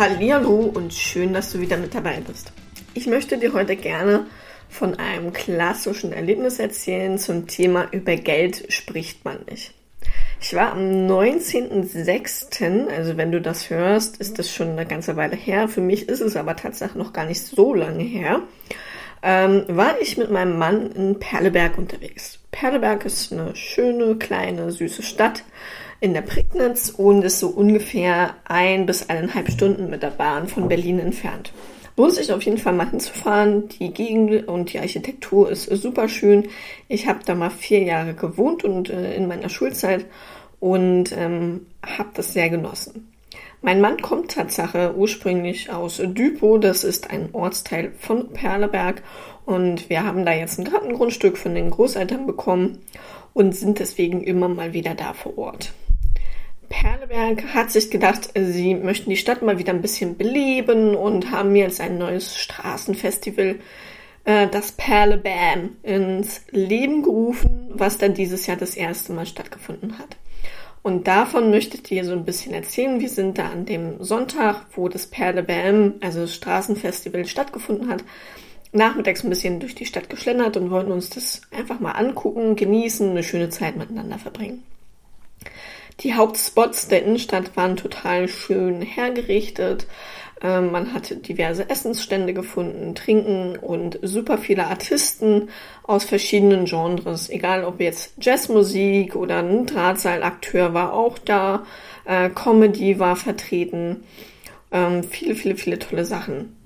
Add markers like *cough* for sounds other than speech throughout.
Hallihallo und schön, dass du wieder mit dabei bist. Ich möchte dir heute gerne von einem klassischen Erlebnis erzählen zum Thema über Geld spricht man nicht. Ich war am 19.06., also wenn du das hörst, ist das schon eine ganze Weile her. Für mich ist es aber tatsächlich noch gar nicht so lange her. Ähm, war ich mit meinem Mann in Perleberg unterwegs. Perleberg ist eine schöne, kleine, süße Stadt in der Prignitz und ist so ungefähr ein bis eineinhalb Stunden mit der Bahn von Berlin entfernt. Lohnt sich auf jeden Fall mal hinzufahren. Die Gegend und die Architektur ist super schön. Ich habe da mal vier Jahre gewohnt und äh, in meiner Schulzeit und ähm, habe das sehr genossen. Mein Mann kommt Tatsache ursprünglich aus Düpo, das ist ein Ortsteil von Perleberg und wir haben da jetzt ein Gartengrundstück von den Großeltern bekommen und sind deswegen immer mal wieder da vor Ort. Perleberg hat sich gedacht, sie möchten die Stadt mal wieder ein bisschen beleben und haben jetzt ein neues Straßenfestival, äh, das Perlebam, ins Leben gerufen, was dann dieses Jahr das erste Mal stattgefunden hat. Und davon möchte ich dir so ein bisschen erzählen. Wir sind da an dem Sonntag, wo das Perlebam, also das Straßenfestival stattgefunden hat, nachmittags ein bisschen durch die Stadt geschlendert und wollten uns das einfach mal angucken, genießen, eine schöne Zeit miteinander verbringen. Die Hauptspots der Innenstadt waren total schön hergerichtet. Ähm, man hat diverse Essensstände gefunden, Trinken und super viele Artisten aus verschiedenen Genres. Egal ob jetzt Jazzmusik oder ein Drahtseilakteur war auch da, äh, Comedy war vertreten. Ähm, viele, viele, viele tolle Sachen.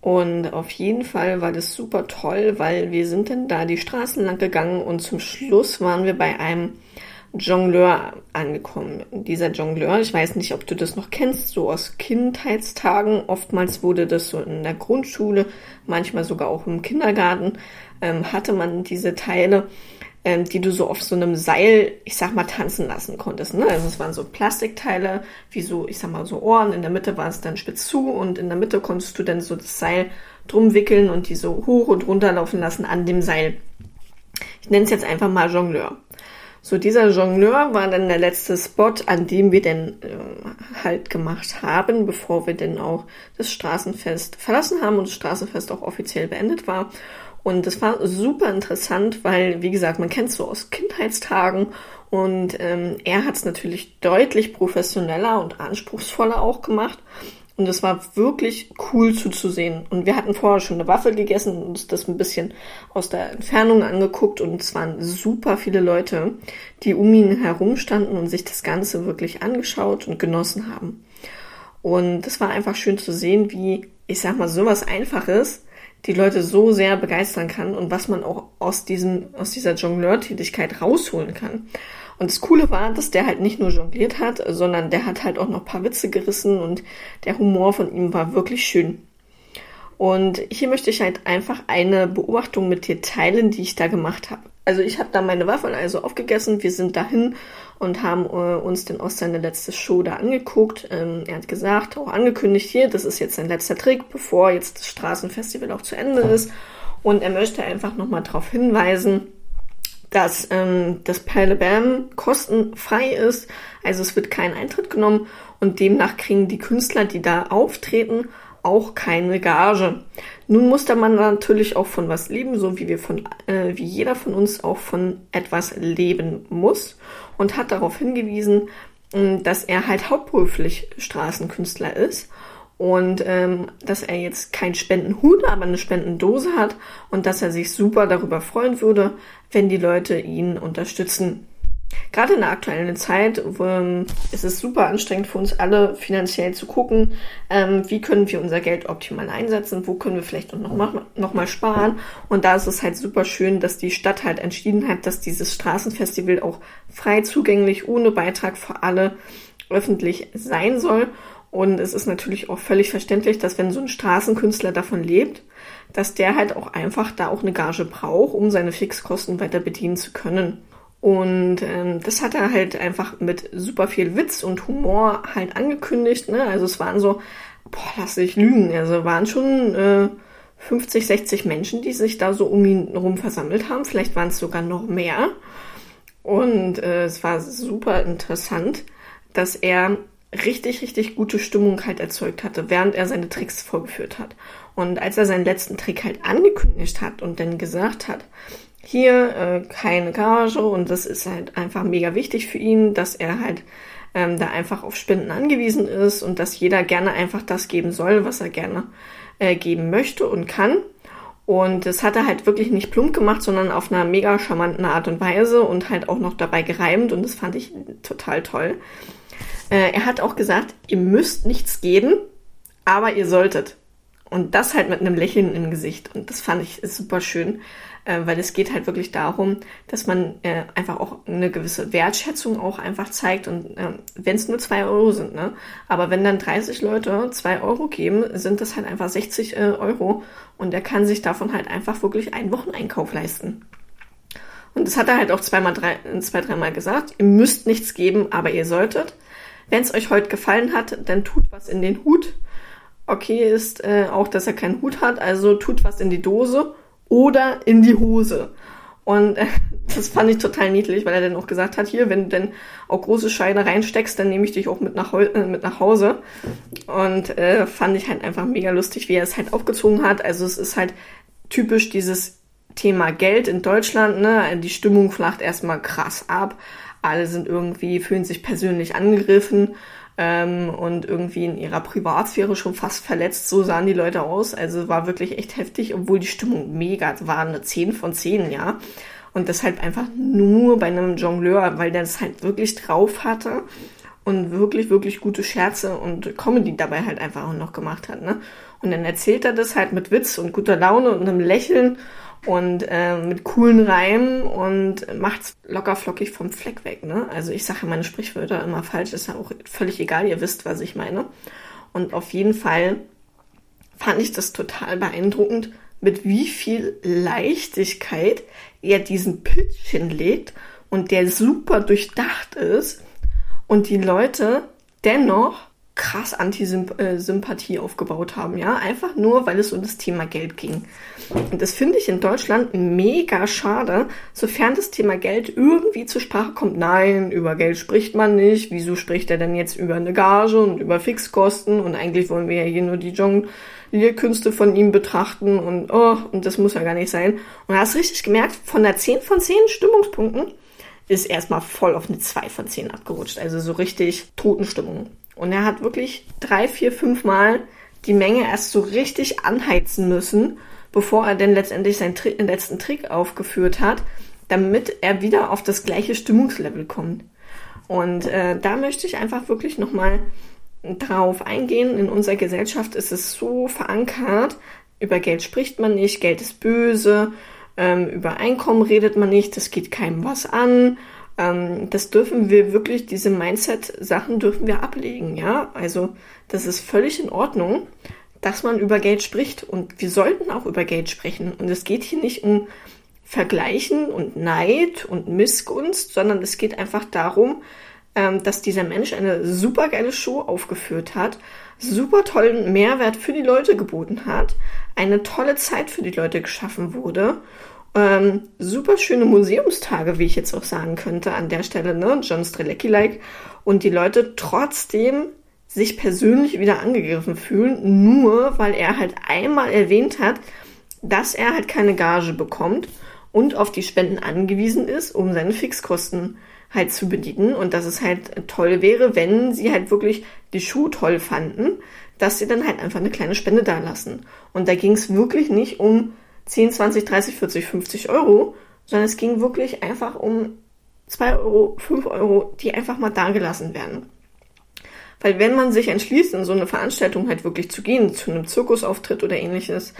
Und auf jeden Fall war das super toll, weil wir sind dann da die Straßen lang gegangen und zum Schluss waren wir bei einem Jongleur angekommen. Dieser Jongleur, ich weiß nicht, ob du das noch kennst, so aus Kindheitstagen. Oftmals wurde das so in der Grundschule, manchmal sogar auch im Kindergarten, ähm, hatte man diese Teile, ähm, die du so auf so einem Seil, ich sag mal, tanzen lassen konntest. Ne? Also es waren so Plastikteile, wie so, ich sag mal, so Ohren. In der Mitte war es dann spitz zu und in der Mitte konntest du dann so das Seil drum wickeln und die so hoch und runter laufen lassen an dem Seil. Ich nenne es jetzt einfach mal Jongleur. So, dieser Jongleur war dann der letzte Spot, an dem wir denn äh, halt gemacht haben, bevor wir dann auch das Straßenfest verlassen haben und das Straßenfest auch offiziell beendet war. Und das war super interessant, weil, wie gesagt, man kennt es so aus Kindheitstagen und ähm, er hat es natürlich deutlich professioneller und anspruchsvoller auch gemacht. Und es war wirklich cool zuzusehen. Und wir hatten vorher schon eine Waffel gegessen und uns das ein bisschen aus der Entfernung angeguckt. Und es waren super viele Leute, die um ihn herum standen und sich das Ganze wirklich angeschaut und genossen haben. Und es war einfach schön zu sehen, wie, ich sag mal, sowas Einfaches die Leute so sehr begeistern kann und was man auch aus diesem, aus dieser Jongleur-Tätigkeit rausholen kann. Und das Coole war, dass der halt nicht nur jongliert hat, sondern der hat halt auch noch paar Witze gerissen und der Humor von ihm war wirklich schön. Und hier möchte ich halt einfach eine Beobachtung mit dir teilen, die ich da gemacht habe. Also ich habe da meine Waffeln also aufgegessen, wir sind dahin und haben äh, uns den aus seine letzte Show da angeguckt. Ähm, er hat gesagt, auch angekündigt hier, das ist jetzt sein letzter Trick, bevor jetzt das Straßenfestival auch zu Ende ist. Und er möchte einfach nochmal darauf hinweisen, dass ähm, das Bam kostenfrei ist. Also es wird kein Eintritt genommen und demnach kriegen die Künstler, die da auftreten, auch keine Gage. Nun muss der Mann natürlich auch von was leben, so wie wir von, äh, wie jeder von uns auch von etwas leben muss und hat darauf hingewiesen, äh, dass er halt hauptberuflich Straßenkünstler ist und ähm, dass er jetzt kein Spendenhut, aber eine Spendendose hat und dass er sich super darüber freuen würde, wenn die Leute ihn unterstützen. Gerade in der aktuellen Zeit ähm, ist es super anstrengend für uns alle finanziell zu gucken, ähm, wie können wir unser Geld optimal einsetzen, wo können wir vielleicht noch mal, noch mal sparen. Und da ist es halt super schön, dass die Stadt halt entschieden hat, dass dieses Straßenfestival auch frei zugänglich, ohne Beitrag für alle öffentlich sein soll. Und es ist natürlich auch völlig verständlich, dass wenn so ein Straßenkünstler davon lebt, dass der halt auch einfach da auch eine Gage braucht, um seine Fixkosten weiter bedienen zu können. Und ähm, das hat er halt einfach mit super viel Witz und Humor halt angekündigt. Ne? Also es waren so, boah, lass dich lügen, also waren schon äh, 50, 60 Menschen, die sich da so um ihn herum versammelt haben. Vielleicht waren es sogar noch mehr. Und äh, es war super interessant, dass er richtig, richtig gute Stimmung halt erzeugt hatte, während er seine Tricks vorgeführt hat. Und als er seinen letzten Trick halt angekündigt hat und dann gesagt hat, hier äh, keine Gage und das ist halt einfach mega wichtig für ihn, dass er halt ähm, da einfach auf Spenden angewiesen ist und dass jeder gerne einfach das geben soll, was er gerne äh, geben möchte und kann. Und das hat er halt wirklich nicht plump gemacht, sondern auf einer mega charmanten Art und Weise und halt auch noch dabei gereimt und das fand ich total toll. Äh, er hat auch gesagt, ihr müsst nichts geben, aber ihr solltet. Und das halt mit einem Lächeln im Gesicht. Und das fand ich super schön, äh, weil es geht halt wirklich darum, dass man äh, einfach auch eine gewisse Wertschätzung auch einfach zeigt. Und äh, wenn es nur zwei Euro sind, ne? Aber wenn dann 30 Leute zwei Euro geben, sind das halt einfach 60 äh, Euro. Und er kann sich davon halt einfach wirklich einen Wocheneinkauf leisten. Und das hat er halt auch zweimal, drei, zwei, dreimal gesagt. Ihr müsst nichts geben, aber ihr solltet. Wenn es euch heute gefallen hat, dann tut was in den Hut. Okay ist äh, auch, dass er keinen Hut hat, also tut was in die Dose oder in die Hose. Und äh, *laughs* das fand ich total niedlich, weil er dann auch gesagt hat, hier, wenn du denn auch große Scheine reinsteckst, dann nehme ich dich auch mit nach, äh, mit nach Hause. Und äh, fand ich halt einfach mega lustig, wie er es halt aufgezogen hat. Also es ist halt typisch dieses Thema Geld in Deutschland, ne? Die Stimmung flacht erstmal krass ab alle sind irgendwie, fühlen sich persönlich angegriffen ähm, und irgendwie in ihrer Privatsphäre schon fast verletzt. So sahen die Leute aus. Also war wirklich echt heftig, obwohl die Stimmung mega war, eine 10 von 10, ja. Und deshalb einfach nur bei einem Jongleur, weil der es halt wirklich drauf hatte und wirklich, wirklich gute Scherze und Comedy dabei halt einfach auch noch gemacht hat, ne? Und dann erzählt er das halt mit Witz und guter Laune und einem Lächeln und äh, mit coolen Reimen und macht's locker flockig vom Fleck weg. Ne? Also ich sage meine Sprichwörter immer falsch, ist ja auch völlig egal, ihr wisst, was ich meine. Und auf jeden Fall fand ich das total beeindruckend, mit wie viel Leichtigkeit er diesen Pitch hinlegt und der super durchdacht ist und die Leute dennoch krass Antisympathie äh, aufgebaut haben, ja, einfach nur, weil es um das Thema Geld ging. Und das finde ich in Deutschland mega schade, sofern das Thema Geld irgendwie zur Sprache kommt. Nein, über Geld spricht man nicht. Wieso spricht er denn jetzt über eine Gage und über Fixkosten? Und eigentlich wollen wir ja hier nur die Jonglierkünste von ihm betrachten und oh, und das muss ja gar nicht sein. Und hast richtig gemerkt, von der 10 von 10 Stimmungspunkten ist erstmal voll auf eine 2 von 10 abgerutscht. Also so richtig Totenstimmung. Und er hat wirklich drei, vier, fünf Mal die Menge erst so richtig anheizen müssen, bevor er denn letztendlich seinen Tri letzten Trick aufgeführt hat, damit er wieder auf das gleiche Stimmungslevel kommt. Und äh, da möchte ich einfach wirklich nochmal drauf eingehen. In unserer Gesellschaft ist es so verankert, über Geld spricht man nicht, Geld ist böse, ähm, über Einkommen redet man nicht, das geht keinem was an ähm, das dürfen wir wirklich, diese Mindset-Sachen dürfen wir ablegen, ja. Also das ist völlig in Ordnung, dass man über Geld spricht und wir sollten auch über Geld sprechen. Und es geht hier nicht um Vergleichen und Neid und Missgunst, sondern es geht einfach darum, ähm, dass dieser Mensch eine super geile Show aufgeführt hat, super tollen Mehrwert für die Leute geboten hat, eine tolle Zeit für die Leute geschaffen wurde ähm, super schöne Museumstage, wie ich jetzt auch sagen könnte, an der Stelle, ne? John Strelecki-like. Und die Leute trotzdem sich persönlich wieder angegriffen fühlen, nur weil er halt einmal erwähnt hat, dass er halt keine Gage bekommt und auf die Spenden angewiesen ist, um seine Fixkosten halt zu bedienen und dass es halt toll wäre, wenn sie halt wirklich die Schuhe toll fanden, dass sie dann halt einfach eine kleine Spende da lassen. Und da ging es wirklich nicht um 10, 20, 30, 40, 50 Euro, sondern es ging wirklich einfach um 2 Euro, 5 Euro, die einfach mal dagelassen werden. Weil wenn man sich entschließt, in so eine Veranstaltung halt wirklich zu gehen, zu einem Zirkusauftritt oder ähnliches,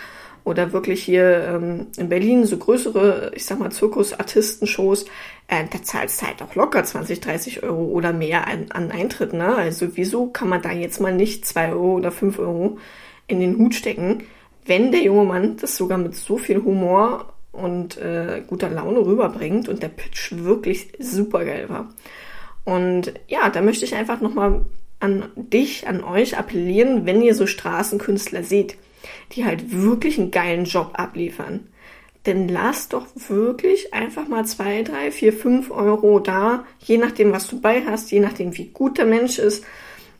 oder wirklich hier ähm, in Berlin so größere, ich sag mal, Zirkusartistenshows, äh, da zahlst du halt auch locker 20, 30 Euro oder mehr an, an Eintritt, ne? Also wieso kann man da jetzt mal nicht 2 Euro oder 5 Euro in den Hut stecken? Wenn der junge Mann das sogar mit so viel Humor und äh, guter Laune rüberbringt und der Pitch wirklich super geil war. Und ja, da möchte ich einfach nochmal an dich, an euch appellieren, wenn ihr so Straßenkünstler seht, die halt wirklich einen geilen Job abliefern. Denn lasst doch wirklich einfach mal zwei, drei, vier, fünf Euro da, je nachdem, was du bei hast, je nachdem, wie gut der Mensch ist,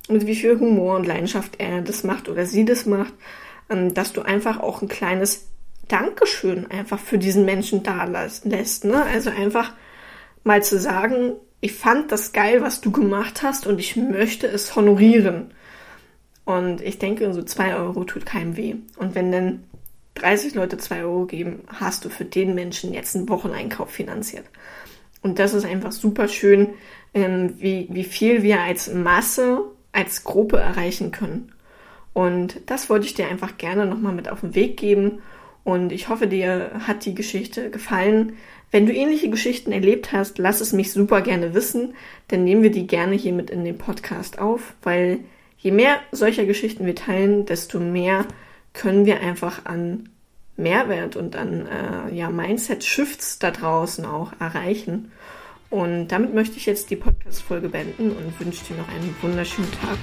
mit wie viel Humor und Leidenschaft er das macht oder sie das macht, dass du einfach auch ein kleines Dankeschön einfach für diesen Menschen da lässt. Ne? Also einfach mal zu sagen, ich fand das geil, was du gemacht hast und ich möchte es honorieren. Und ich denke, so zwei Euro tut keinem weh. Und wenn dann 30 Leute zwei Euro geben, hast du für den Menschen jetzt einen Wocheneinkauf finanziert. Und das ist einfach super schön, ähm, wie, wie viel wir als Masse, als Gruppe erreichen können. Und das wollte ich dir einfach gerne nochmal mit auf den Weg geben. Und ich hoffe, dir hat die Geschichte gefallen. Wenn du ähnliche Geschichten erlebt hast, lass es mich super gerne wissen. Dann nehmen wir die gerne hier mit in den Podcast auf, weil je mehr solcher Geschichten wir teilen, desto mehr können wir einfach an Mehrwert und an äh, ja, Mindset-Shifts da draußen auch erreichen. Und damit möchte ich jetzt die Podcast-Folge beenden und wünsche dir noch einen wunderschönen Tag.